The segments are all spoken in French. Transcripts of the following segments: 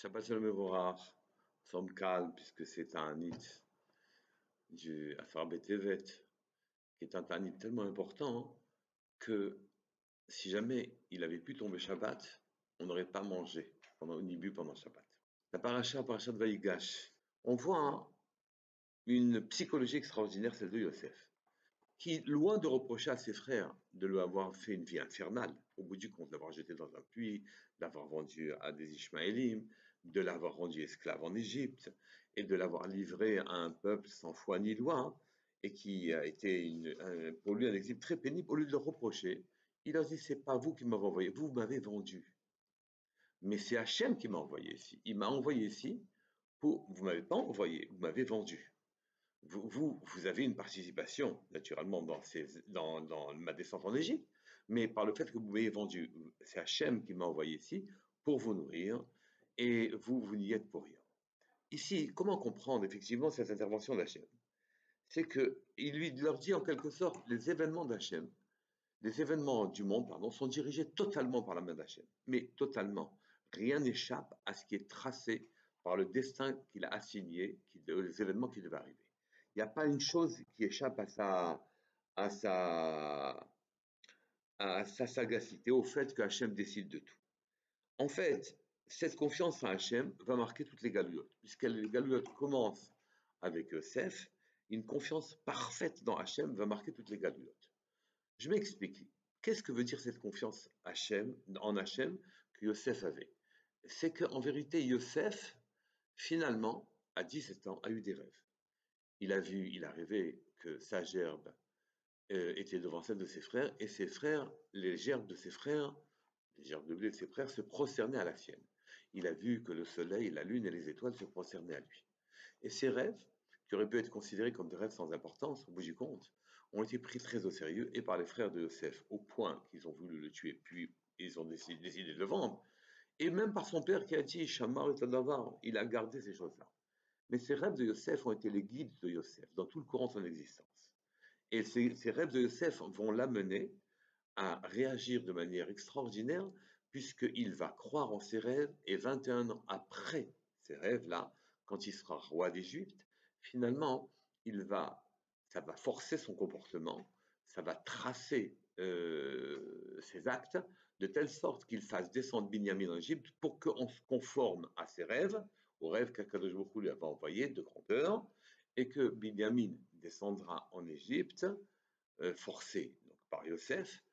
Shabbat Shalom Evorach, nous sommes calmes puisque c'est un nid du Afar Betevet, qui est un tanit tellement important que si jamais il avait pu tomber Shabbat, on n'aurait pas mangé pendant, ni bu pendant Shabbat. La paracha, paracha de Vaïgash, on voit une psychologie extraordinaire, celle de Yosef, qui, loin de reprocher à ses frères de lui avoir fait une vie infernale, au bout du compte, l'avoir jeté dans un puits, l'avoir vendu à des Ishmaélim, de l'avoir rendu esclave en Égypte, et de l'avoir livré à un peuple sans foi ni loi, et qui a été pour lui un exil très pénible, au lieu de le reprocher, il a dit, c'est pas vous qui m'avez envoyé, vous m'avez vendu. Mais c'est Hachem qui m'a envoyé ici. Il m'a envoyé ici pour, vous m'avez pas envoyé, vous m'avez vendu vous, vous, avez une participation, naturellement, dans, dans, ma descente en Égypte, mais par le fait que vous m'ayez vendu, c'est Hachem qui m'a envoyé ici pour vous nourrir, et vous, vous n'y êtes pour rien. Ici, comment comprendre effectivement cette intervention d'Hachem? C'est qu'il lui leur dit en quelque sorte, les événements d'Hachem, les événements du monde, pardon, sont dirigés totalement par la main d'Hachem, mais totalement. Rien n'échappe à ce qui est tracé par le destin qu'il a assigné, les événements qui devaient arriver. Il n'y a pas une chose qui échappe à sa, sagacité, au fait que Hachem décide de tout. En fait, cette confiance en Hachem va marquer toutes les galouillottes, puisque les galouillottes commencent avec Yosef, une confiance parfaite dans Hachem va marquer toutes les galouillottes. Je m'explique. Qu'est-ce que veut dire cette confiance Hachem, en Hachem que Yosef avait? C'est qu'en vérité, Yosef, finalement, à 17 ans, a eu des rêves il a vu, il a rêvé que sa gerbe euh, était devant celle de ses frères, et ses frères, les gerbes de ses frères, les gerbes de blé de ses frères, se prosternaient à la sienne. Il a vu que le soleil, la lune et les étoiles se prosternaient à lui. Et ces rêves, qui auraient pu être considérés comme des rêves sans importance, au bout du compte, ont été pris très au sérieux et par les frères de Yosef, au point qu'ils ont voulu le tuer, puis ils ont décidé, de le vendre. Et même par son père qui a dit, Shamar et il a gardé ces choses-là. Mais ces rêves de Yosef ont été les guides de Yosef dans tout le courant de son existence. Et ces, rêves de Yosef vont l'amener à réagir de manière extraordinaire, puisqu'il va croire en ses rêves, et 21 ans après ces rêves-là, quand il sera roi d'Égypte, finalement, il va, ça va forcer son comportement, ça va tracer euh, ses actes, de telle sorte qu'il fasse descendre Binyamin en Égypte pour qu'on se conforme à ses rêves, au rêve qu'Akadosh lui avait envoyé de grandeur, et que Binyamin descendra en Égypte, euh, forcé donc, par Yosef,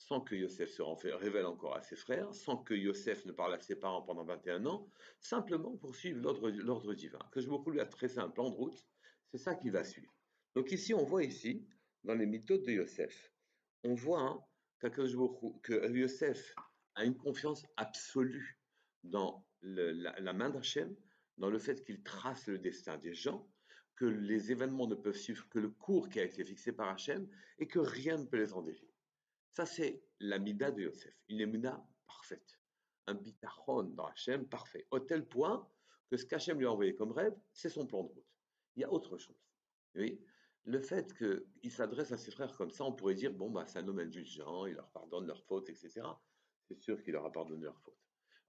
sans que Yosef se révèle encore à ses frères, sans que Yosef ne parle à ses parents pendant 21 ans, simplement pour suivre l'ordre divin. Que je lui a tracé un plan de route, c'est ça qui va suivre. Donc ici, on voit ici, dans les méthodes de Yosef, on voit hein, que Yosef a une confiance absolue dans la, main d'Hachem, dans le fait qu'il trace le destin des gens, que les événements ne peuvent suivre que le cours qui a été fixé par Hachem et que rien ne peut les en Ça, c'est l'amida de Yosef, une amida parfaite, un bitachon dans Hachem parfait, au tel point que ce qu'Hachem lui a envoyé comme rêve, c'est son plan de route. Il y a autre chose. Oui, le fait qu'il s'adresse à ses frères comme ça, on pourrait dire, bon, bah, c'est un homme indulgent, il leur pardonne leurs fautes, etc. C'est sûr qu'il leur a pardonné leurs fautes.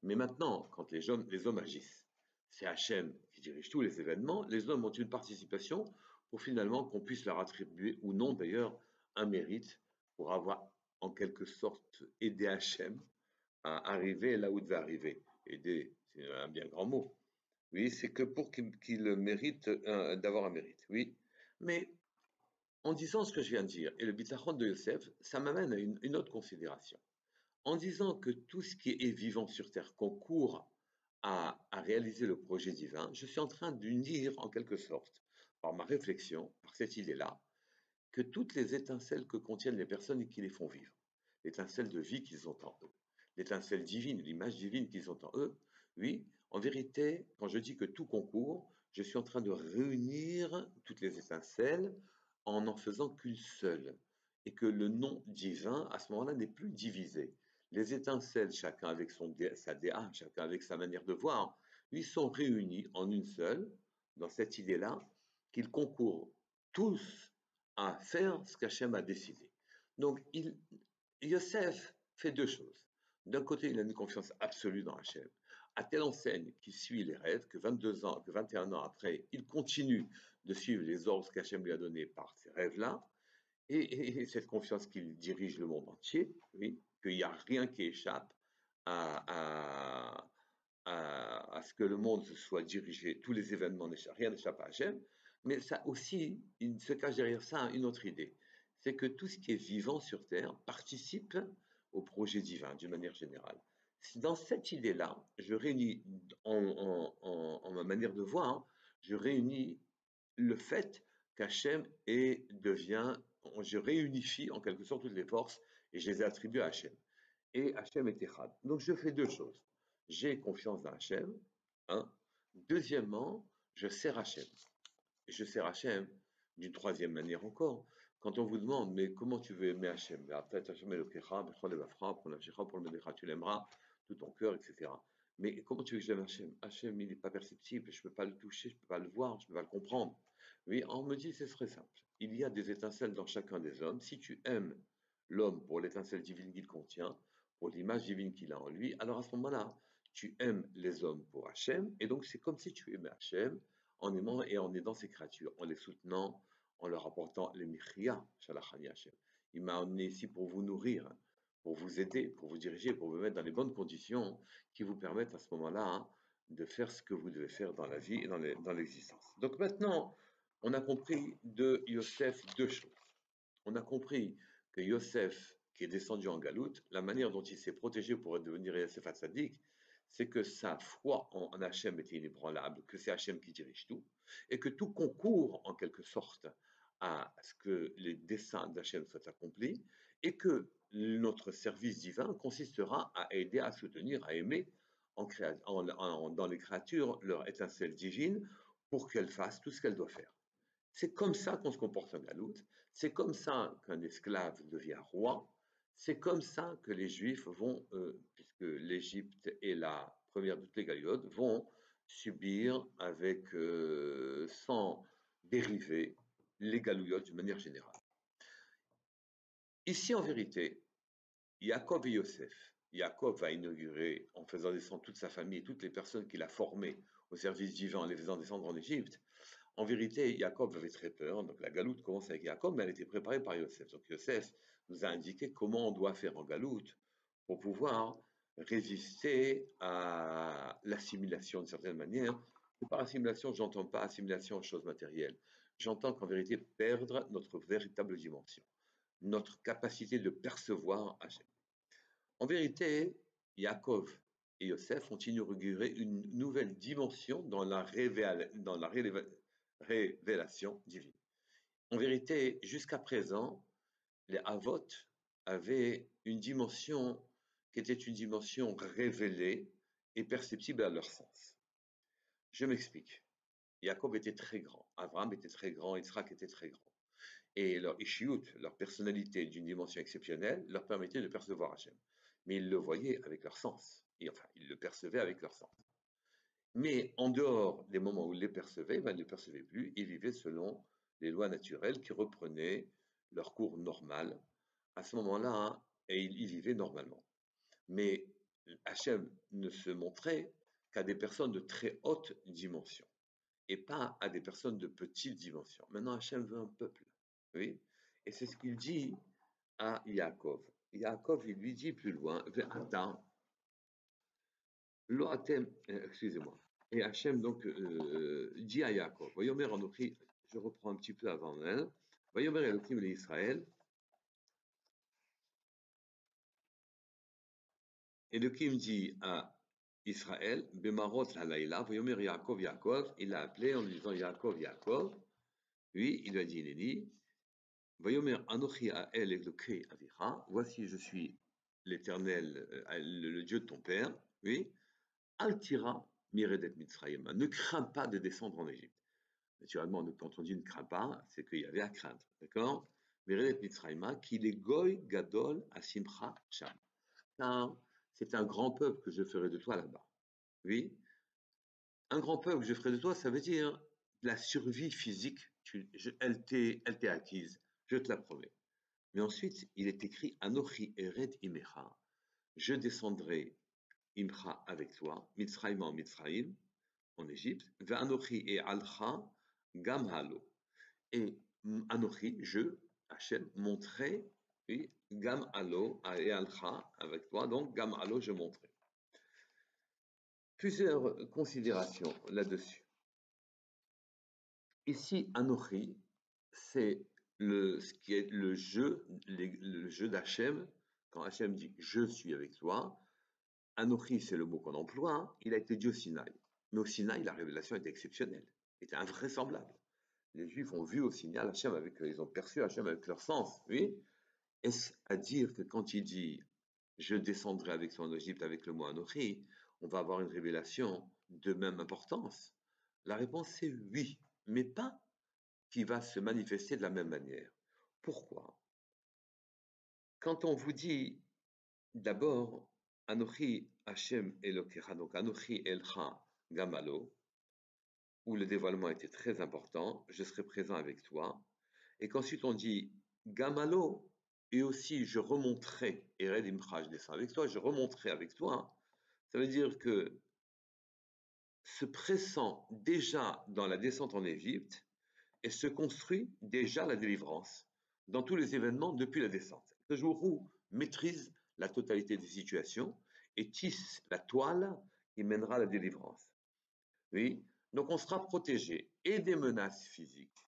Mais maintenant, quand les hommes, les hommes agissent, c'est Hachem qui dirige tous les événements, les hommes ont une participation pour finalement qu'on puisse leur attribuer, ou non d'ailleurs, un mérite pour avoir en quelque sorte aidé Hachem à arriver là où il devait arriver. Aider, c'est un bien grand mot. Oui, c'est que pour qu'il mérite euh, d'avoir un mérite. Oui, mais en disant ce que je viens de dire, et le bitachon de Yosef, ça m'amène à une, autre considération. En disant que tout ce qui est vivant sur Terre concourt à, réaliser le projet divin, je suis en train d'unir en quelque sorte, par ma réflexion, par cette idée-là, que toutes les étincelles que contiennent les personnes et qui les font vivre, l'étincelle de vie qu'ils ont en eux, l'étincelle divine, l'image divine qu'ils ont en eux, oui, en vérité, quand je dis que tout concourt, je suis en train de réunir toutes les étincelles en n'en faisant qu'une seule, et que le nom divin, à ce moment-là, n'est plus divisé. Les étincelles, chacun avec son, sa DA, chacun avec sa manière de voir, ils sont réunis en une seule, dans cette idée-là, qu'ils concourent tous à faire ce qu'Hachem a décidé. Donc, Yosef fait deux choses. D'un côté, il a une confiance absolue dans Hachem. à telle enseigne qui suit les rêves, que 22 ans, que 21 ans après, il continue de suivre les ordres qu'Hachem lui a donnés par ces rêves-là, et, cette confiance qu'il dirige le monde entier, oui, qu'il n'y a rien qui échappe à, ce que le monde soit dirigé, tous les événements, rien n'échappe à Hachem, mais ça aussi, il se cache derrière ça une autre idée, c'est que tout ce qui est vivant sur Terre participe au projet divin d'une manière générale. Dans cette idée-là, je réunis, en, ma manière de voir, je réunis le fait qu'Hachem devient, je réunifie en quelque sorte toutes les forces et je les attribue à Hachem. Et Hachem est Echad. Donc je fais deux choses. J'ai confiance dans Hachem, un. Deuxièmement, je sers Hachem. Je sers Hachem d'une troisième manière encore. Quand on vous demande, mais comment tu veux aimer Hachem Tu l'aimeras tout ton cœur, etc. Mais comment tu veux que j'aime Hachem Hachem, il n'est pas perceptible, je ne peux pas le toucher, je ne peux pas le voir, je ne peux pas le comprendre. Oui, on me dit, c'est très simple. Il y a des étincelles dans chacun des hommes. Si tu aimes l'homme pour l'étincelle divine qu'il contient, pour l'image divine qu'il a en lui, alors à ce moment-là, tu aimes les hommes pour Hachem, et donc c'est comme si tu aimais Hachem en aimant et en aidant ces créatures, en les soutenant, en leur apportant les Hachem. Il m'a amené ici pour vous nourrir, pour vous aider, pour vous diriger, pour vous mettre dans les bonnes conditions qui vous permettent à ce moment-là hein, de faire ce que vous devez faire dans la vie et dans l'existence. Donc maintenant, on a compris de Yosef deux choses. On a compris que Yosef, qui est descendu en galoute, la manière dont il s'est protégé pour devenir Yosef Hatzadik, c'est que sa foi en, en Hachem était inébranlable, que c'est Hachem qui dirige tout, et que tout concourt en quelque sorte à ce que les desseins d'Hachem soient accomplis, et que notre service divin consistera à aider, à soutenir, à aimer en, dans les créatures leur étincelle divine pour qu'elles fassent tout ce qu'elles doivent faire. C'est comme ça qu'on se comporte en galoute, c'est comme ça qu'un esclave devient roi, c'est comme ça que les Juifs vont, euh, puisque l'Égypte est la première de toutes les galiotes, vont subir avec, euh, sans dériver, les galouillottes de manière générale. Ici, en vérité, Jacob et Yosef, Jacob va inaugurer, en faisant descendre toute sa famille et toutes les personnes qu'il a formées au service divin, en les faisant descendre en Égypte. En vérité, Jacob avait très peur, donc la galoute commence avec Jacob, mais elle était préparée par Yosef. Donc Yosef nous a indiqué comment on doit faire en galoute pour pouvoir résister à l'assimilation d'une certaine manière. Par assimilation, je n'entends pas assimilation aux choses matérielles. J'entends qu'en vérité, perdre notre véritable dimension notre capacité de percevoir Hachem. En vérité, Yaakov et Yosef ont inauguré une nouvelle dimension dans la révélation divine. En vérité, jusqu'à présent, les Avot avaient une dimension qui était une dimension révélée et perceptible à leur sens. Je m'explique. Jacob était très grand, Abraham était très grand, Israël était très grand et leur ishiyut, leur personnalité d'une dimension exceptionnelle, leur permettait de percevoir Hachem. Mais ils le voyaient avec leur sens, et enfin, ils le percevaient avec leur sens. Mais en dehors des moments où ils les percevaient, ben, ils ne le percevaient plus, ils vivaient selon les lois naturelles qui reprenaient leur cours normal. À ce moment-là, et ils, vivaient normalement. Mais Hachem ne se montrait qu'à des personnes de très haute dimension, et pas à des personnes de petite dimension. Maintenant, Hachem veut un peuple. Oui. Et c'est ce qu'il dit à Yaakov. Yaakov, il lui dit plus loin, attends, Loatem, euh, excusez-moi. Et Hachem donc euh, dit à Yaakov, je reprends un petit peu avant elle, Vayomer Elohim l'Israël, Elohim dit à Israël, Bemarot la Yaakov, Yaakov, il l'a appelé en lui disant Yaakov, Yaakov, oui, il lui a dit, il dit, voici je suis l'Éternel, euh, le, Dieu de ton père, oui, Altira Miredet Mitzrayim, ne crains pas de descendre en Égypte. Naturellement, quand on dit ne crains pas, c'est qu'il y avait à craindre, d'accord? Miredet Mitzrayim, qui est Goy Gadol Asimcha Cham. C'est un grand peuple que je ferai de toi là-bas. Oui? Un grand peuple que je ferai de toi, ça veut dire la survie physique, tu, elle t'est acquise je te la promets. Mais ensuite, il est écrit Anochi Ered Imecha, je descendrai imcha avec toi, Mitzrayim en Mitzrayim, en Égypte, Ve'anochi et alcha gam halo. Et Anochi, je, Hachem, montrerai, oui, gam halo et alcha avec toi, donc gam halo, je montrerai. Plusieurs considérations là-dessus. Ici, Anochi, c'est le, ce qui est le jeu, le d'Hachem. Quand Hachem dit je suis avec toi, Anochi, c'est le mot qu'on emploie, hein. il a été dit au Sinaï. Mais au Sinaï, la révélation était exceptionnelle, était invraisemblable. Les Juifs ont vu au Sinaï Hachem avec, ils ont perçu Hachem avec leur sens, oui. Est-ce à dire que quand il dit je descendrai avec en Égypte avec le mot Anochi, on va avoir une révélation de même importance? La réponse est oui, mais pas qui va se manifester de la même manière. Pourquoi? Quand on vous dit d'abord Anochi Hashem Elokecha, donc Anochi Elcha Gamalo, où le dévoilement était très important, je serai présent avec toi, et qu'ensuite on dit Gamalo, et aussi je remonterai, et Redimcha, je descends avec toi, je remonterai avec toi, ça veut dire que se pressant déjà dans la descente en Égypte, et se construit déjà la délivrance dans tous les événements depuis la descente. Ce jour où maîtrise la totalité des situations et tisse la toile qui mènera la délivrance. Oui, donc on sera protégé et des menaces physiques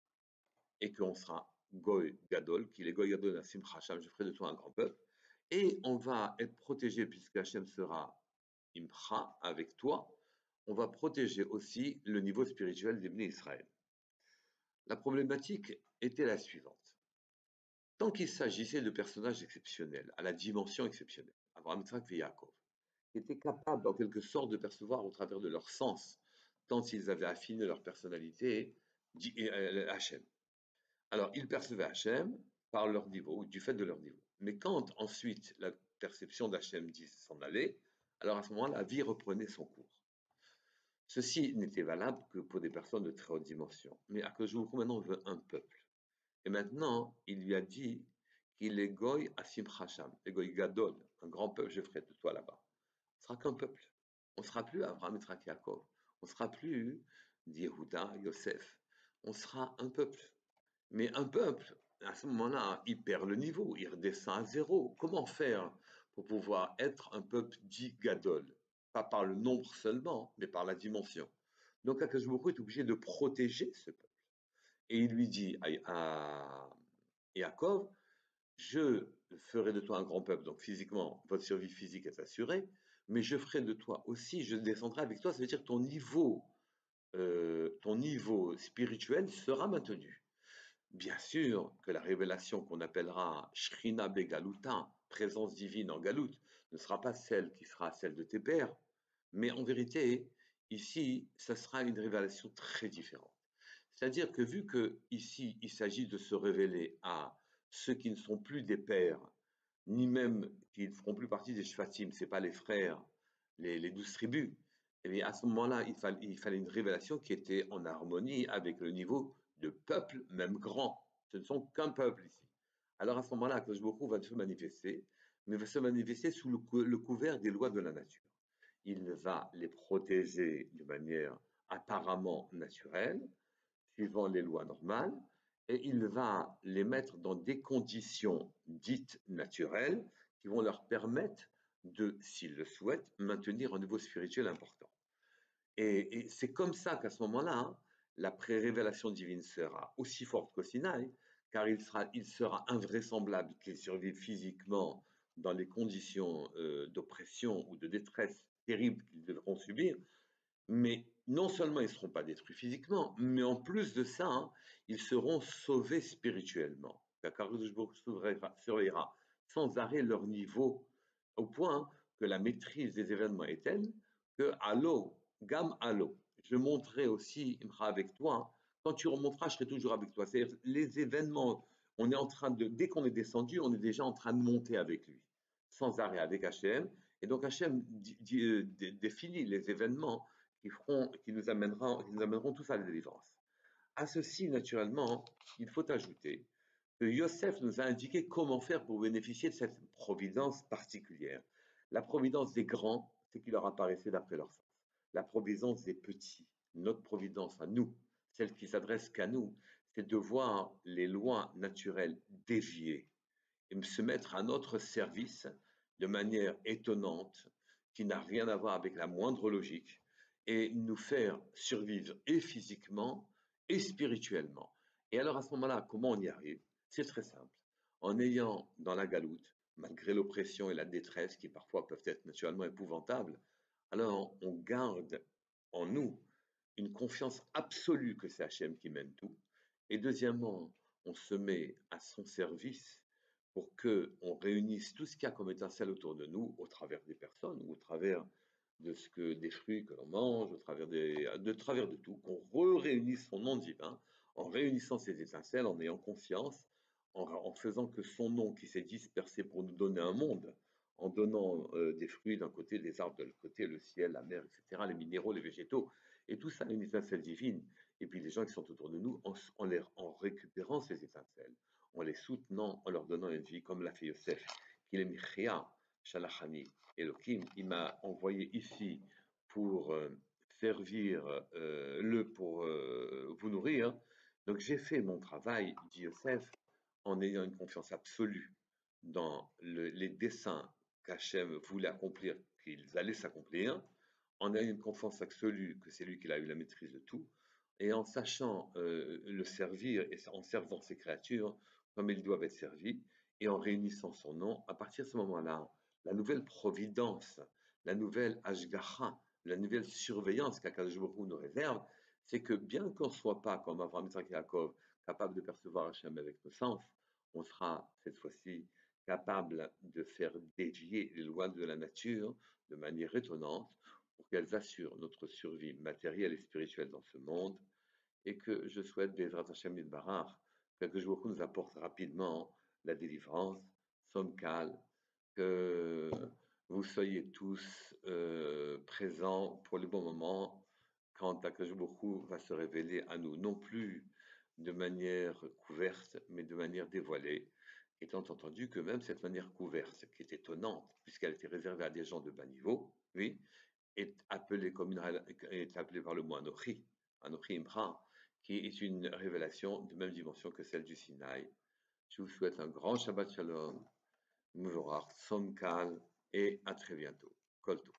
et qu'on sera Goy Gadol, qui est Goy Gadol Nassim Hacham, je ferai de toi un grand peuple, et on va être protégé puisque Hachem sera Imcha avec toi, on va protéger aussi le niveau spirituel des Israël. La problématique était la suivante. Tant qu'il s'agissait de personnages exceptionnels, à la dimension exceptionnelle, Abraham, Isaac et Yaakov, qui étaient capables en quelque sorte de percevoir au travers de leur sens, tant ils avaient affiné leur personnalité, euh, Hachem. Alors, ils percevaient Hachem par leur niveau, du fait de leur niveau. Mais quand ensuite la perception d'Hachem dit s'en aller, alors à ce moment-là, la vie reprenait son cours. Ceci n'était valable que pour des personnes de très haute dimension. Mais Akajoukou maintenant veut un peuple. Et maintenant, il lui a dit qu'il est Goy Asim Hacham, Goy Gadol, un grand peuple, je ferai de toi là-bas. Ce sera qu'un peuple. On ne sera plus Abraham et Yaakov. On ne sera plus Yehuda, Yosef. On sera un peuple. Mais un peuple, à ce moment-là, il perd le niveau, il redescend à zéro. Comment faire pour pouvoir être un peuple dit Gadol? Pas par le nombre seulement, mais par la dimension. Donc Akashboko est obligé de protéger ce peuple. Et il lui dit à, Yaakov, je ferai de toi un grand peuple, donc physiquement, votre survie physique est assurée, mais je ferai de toi aussi, je descendrai avec toi, ça veut dire que ton niveau, euh, ton niveau spirituel sera maintenu. Bien sûr que la révélation qu'on appellera Shrina Begaluta, présence divine en Galout, ne sera pas celle qui sera celle de tes pères, mais en vérité, ici, ça sera une révélation très différente. C'est-à-dire que vu que ici, il s'agit de se révéler à ceux qui ne sont plus des pères, ni même qui ne feront plus partie des Shvatim, ce pas les frères, les, douze tribus, eh bien à ce moment-là, il, fallait, une révélation qui était en harmonie avec le niveau de peuple, même grand. Ce ne sont qu'un peuple ici. Alors à ce moment-là, beaucoup va se manifester, mais va se manifester sous le, couvert des lois de la nature. Il va les protéger de manière apparemment naturelle, suivant les lois normales, et il va les mettre dans des conditions dites naturelles qui vont leur permettre de, s'ils le souhaitent, maintenir un niveau spirituel important. Et, c'est comme ça qu'à ce moment-là, la pré-révélation divine sera aussi forte qu'au Sinaï, car il sera, il sera invraisemblable qu'ils survivent physiquement dans les conditions euh, d'oppression ou de détresse terribles qu'ils devront subir, mais non seulement ils ne seront pas détruits physiquement, mais en plus de ça, hein, ils seront sauvés spirituellement. Car surveillera sans arrêt leur niveau, au point que la maîtrise des événements est telle que, allô, gamme allô, je monterai aussi avec toi. Quand tu remonteras, je serai toujours avec toi. C'est-à-dire, les événements, on est en train de, dès qu'on est descendu, on est déjà en train de monter avec lui, sans arrêt avec Hachem. Et donc Hachem euh, définit les événements qui, nous amèneront, tous à la délivrance. À ceci, naturellement, il faut ajouter que Yosef nous a indiqué comment faire pour bénéficier de cette providence particulière. La providence des grands, ce qui leur apparaissait d'après leur sens. La providence des petits, notre providence à nous, celle qui s'adresse qu'à nous, c'est de voir les lois naturelles dévier et se mettre à notre service de manière étonnante, qui n'a rien à voir avec la moindre logique, et nous faire survivre et physiquement et spirituellement. Et alors à ce moment-là, comment on y arrive? C'est très simple. En ayant dans la galoute, malgré l'oppression et la détresse qui parfois peuvent être naturellement épouvantables, alors on garde en nous une confiance absolue que c'est Hachem qui mène tout. Et deuxièmement, on se met à son service pour que on réunisse tout ce qu'il y a comme étincelle autour de nous, au travers des personnes ou au travers de ce que des fruits que l'on mange, au travers de travers de tout, qu'on réunisse son nom divin, en réunissant ces étincelles, en ayant confiance, en, faisant que son nom qui s'est dispersé pour nous donner un monde, en donnant euh, des fruits d'un côté, des arbres de l'autre côté, le ciel, la mer, etc., les minéraux, les végétaux, et tout ça une étincelle divine. Et puis les gens qui sont autour de nous, en, en récupérant ces étincelles, en les soutenant, en leur donnant une vie, comme l'a fait Yosef, qu'il est Michia, Shalachani, Elohim. Il m'a envoyé ici pour euh, servir euh, le, pour euh, vous nourrir. Donc j'ai fait mon travail, dit Yosef, en ayant une confiance absolue dans les desseins qu'Hachem voulait accomplir, qu'ils allaient s'accomplir, en ayant une confiance absolue que c'est lui qui a eu la maîtrise de tout, et en sachant le servir et en servant ses créatures comme ils doivent être servis, et en réunissant son nom, à partir de ce moment-là, la nouvelle providence, la nouvelle Ashgacha, la nouvelle surveillance qu'Akadosh nous réserve, c'est que bien qu'on ne soit pas comme Abraham et Yaakov, capable de percevoir Hachem avec nos sens, on sera cette fois-ci capable de faire dévier les lois de la nature de manière étonnante pour qu'elles assurent notre survie matérielle et spirituelle dans ce monde et que je souhaite Bezrat Hashem Barar que vous nous apporte rapidement la délivrance, somme calme, que vous soyez tous euh, présents pour le bon moment quand Akajboku va se révéler à nous, non plus de manière couverte, mais de manière dévoilée, étant entendu que même cette manière couverte, qui est étonnante, puisqu'elle était réservée à des gens de bas niveau, oui, est appelée, est appelée par le mot Anochi, Anochi Imra, qui est une révélation de même dimension que celle du Sinaï. Je vous souhaite un grand Shabbat Shalom, Mouvorach, Som et à très bientôt. Kolto.